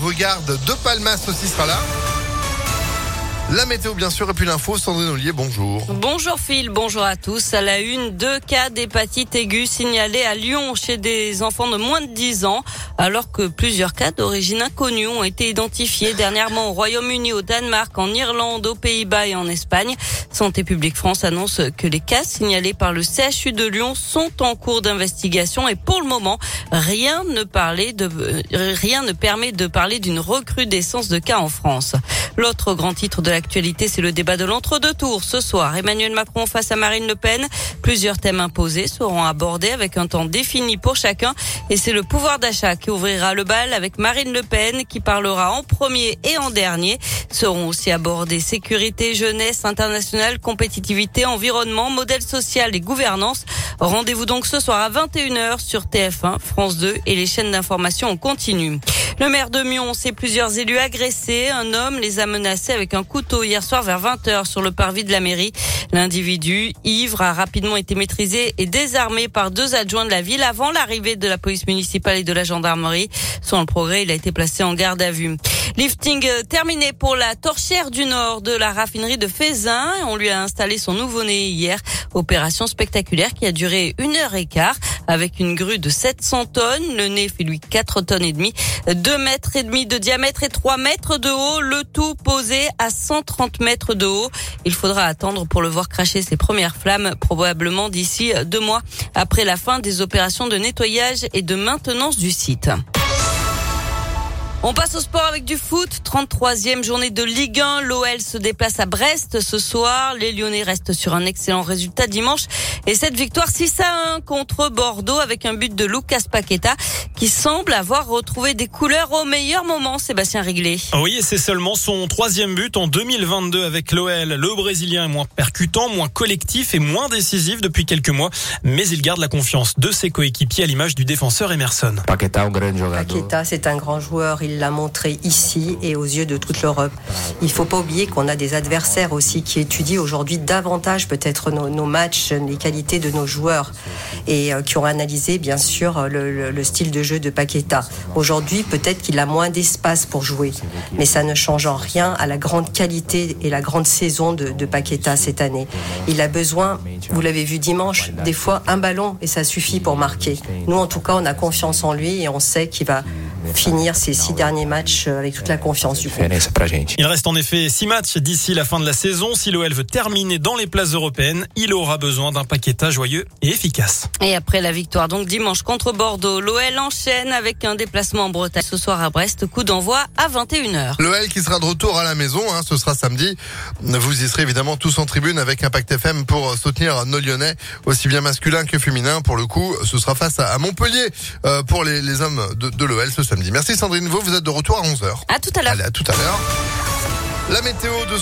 regarde De Palmas aussi sera là. La météo, bien sûr, et puis l'info. Sandrine Ollier, bonjour. Bonjour Phil, bonjour à tous. À la une, deux cas d'hépatite aiguë signalés à Lyon chez des enfants de moins de 10 ans, alors que plusieurs cas d'origine inconnue ont été identifiés dernièrement au Royaume-Uni, au Danemark, en Irlande, aux Pays-Bas et en Espagne. Santé publique France annonce que les cas signalés par le CHU de Lyon sont en cours d'investigation et pour le moment, rien ne parlait de, rien ne permet de parler d'une recrudescence de cas en France. L'autre grand titre de l'actualité, c'est le débat de l'entre-deux tours. Ce soir, Emmanuel Macron face à Marine Le Pen. Plusieurs thèmes imposés seront abordés avec un temps défini pour chacun. Et c'est le pouvoir d'achat qui ouvrira le bal avec Marine Le Pen qui parlera en premier et en dernier. Seront aussi abordés sécurité, jeunesse, internationale, compétitivité, environnement, modèle social et gouvernance. Rendez-vous donc ce soir à 21h sur TF1, France 2 et les chaînes d'information en continu. Le maire de Mion sait plusieurs élus agressés. Un homme les a menacés avec un hier soir vers 20h sur le parvis de la mairie. L'individu, ivre, a rapidement été maîtrisé et désarmé par deux adjoints de la ville avant l'arrivée de la police municipale et de la gendarmerie. Sans le progrès, il a été placé en garde à vue. Lifting terminé pour la torchière du Nord de la raffinerie de Fézin. On lui a installé son nouveau-né hier. Opération spectaculaire qui a duré une heure et quart avec une grue de 700 tonnes. Le nez fait lui 4 tonnes et demie, 2 mètres et demi de diamètre et 3 mètres de haut. Le tout posé à 130 mètres de haut. Il faudra attendre pour le voir cracher ses premières flammes, probablement d'ici deux mois après la fin des opérations de nettoyage et de maintenance du site. On passe au sport avec du foot. 33e journée de Ligue 1. L'OL se déplace à Brest ce soir. Les Lyonnais restent sur un excellent résultat dimanche. Et cette victoire 6 à 1 contre Bordeaux avec un but de Lucas Paqueta qui semble avoir retrouvé des couleurs au meilleur moment, Sébastien Riglé. Oui, et c'est seulement son troisième but en 2022 avec l'OL. Le Brésilien est moins percutant, moins collectif et moins décisif depuis quelques mois. Mais il garde la confiance de ses coéquipiers à l'image du défenseur Emerson. Paqueta, c'est un grand joueur il l'a montré ici et aux yeux de toute l'Europe. Il faut pas oublier qu'on a des adversaires aussi qui étudient aujourd'hui davantage peut-être nos, matchs, les qualités de nos joueurs et euh, qui ont analysé bien sûr le, style de jeu de Paqueta. Aujourd'hui, peut-être qu'il a moins d'espace pour jouer, mais ça ne change en rien à la grande qualité et la grande saison de, de Paqueta cette année. Il a besoin, vous l'avez vu dimanche, des fois un ballon et ça suffit pour marquer. Nous, en tout cas, on a confiance en lui et on sait qu'il va finir ces six derniers matchs euh, avec toute la confiance du groupe. Il reste en effet six matchs d'ici la fin de la saison. Si l'OL veut terminer dans les places européennes, il aura besoin d'un paqueta joyeux et efficace. Et après la victoire donc dimanche contre Bordeaux, l'OL enchaîne avec un déplacement en Bretagne ce soir à Brest. Coup d'envoi à 21h. L'OL qui sera de retour à la maison, hein, ce sera samedi. Vous y serez évidemment tous en tribune avec Impact FM pour soutenir nos Lyonnais, aussi bien masculins que féminins. Pour le coup, ce sera face à Montpellier euh, pour les, les hommes de, de l'OL ce samedi. Merci Sandrine Vaux, vous êtes de retour à 11h. À tout à l'heure. Allez, à tout à l'heure. La météo de